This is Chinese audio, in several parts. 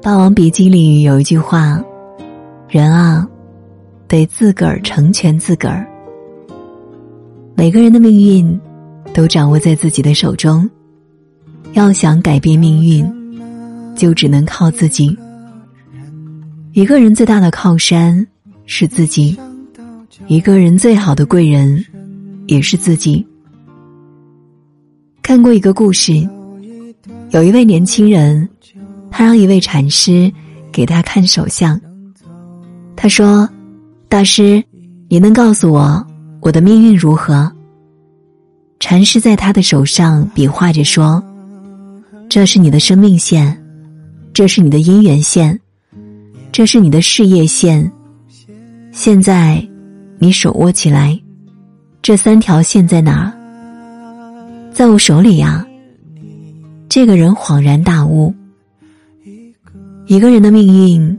《霸王别姬》里有一句话：“人啊，得自个儿成全自个儿。”每个人的命运都掌握在自己的手中，要想改变命运，就只能靠自己。一个人最大的靠山是自己，一个人最好的贵人也是自己。看过一个故事，有一位年轻人。他让一位禅师给他看手相。他说：“大师，你能告诉我我的命运如何？”禅师在他的手上比划着说：“这是你的生命线，这是你的姻缘线，这是你的事业线。现在，你手握起来，这三条线在哪？在我手里呀。”这个人恍然大悟。一个人的命运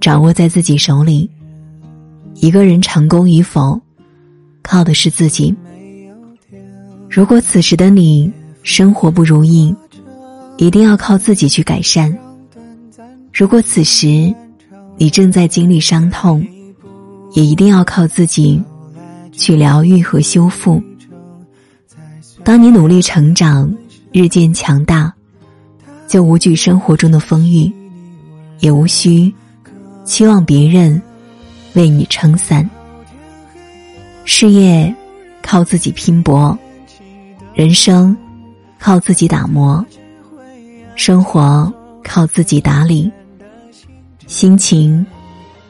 掌握在自己手里，一个人成功与否，靠的是自己。如果此时的你生活不如意，一定要靠自己去改善；如果此时你正在经历伤痛，也一定要靠自己去疗愈和修复。当你努力成长，日渐强大，就无惧生活中的风雨。也无需期望别人为你撑伞。事业靠自己拼搏，人生靠自己打磨，生活靠自己打理，心情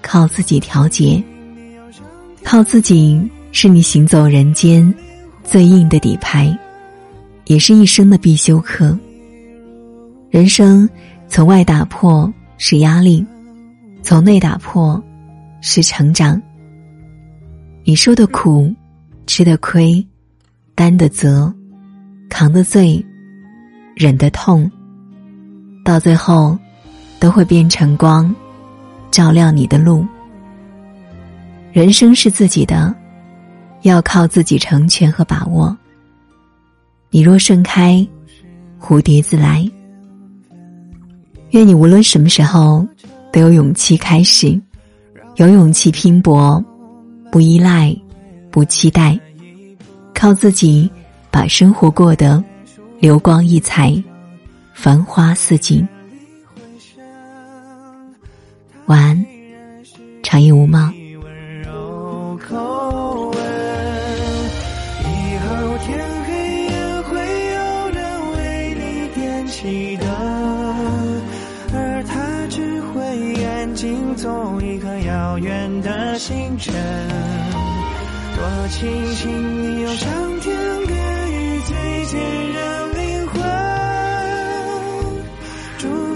靠自己调节。靠自己是你行走人间最硬的底牌，也是一生的必修课。人生从外打破。是压力，从内打破，是成长。你受的苦，吃的亏，担的责，扛的罪，忍的痛，到最后，都会变成光，照亮你的路。人生是自己的，要靠自己成全和把握。你若盛开，蝴蝶自来。愿你无论什么时候都有勇气开始，有勇气拼搏，不依赖，不期待，靠自己把生活过得流光溢彩，繁花似锦。晚安，长夜无梦。走一颗遥远的星辰，多庆幸你有上天给予最坚韧灵魂，祝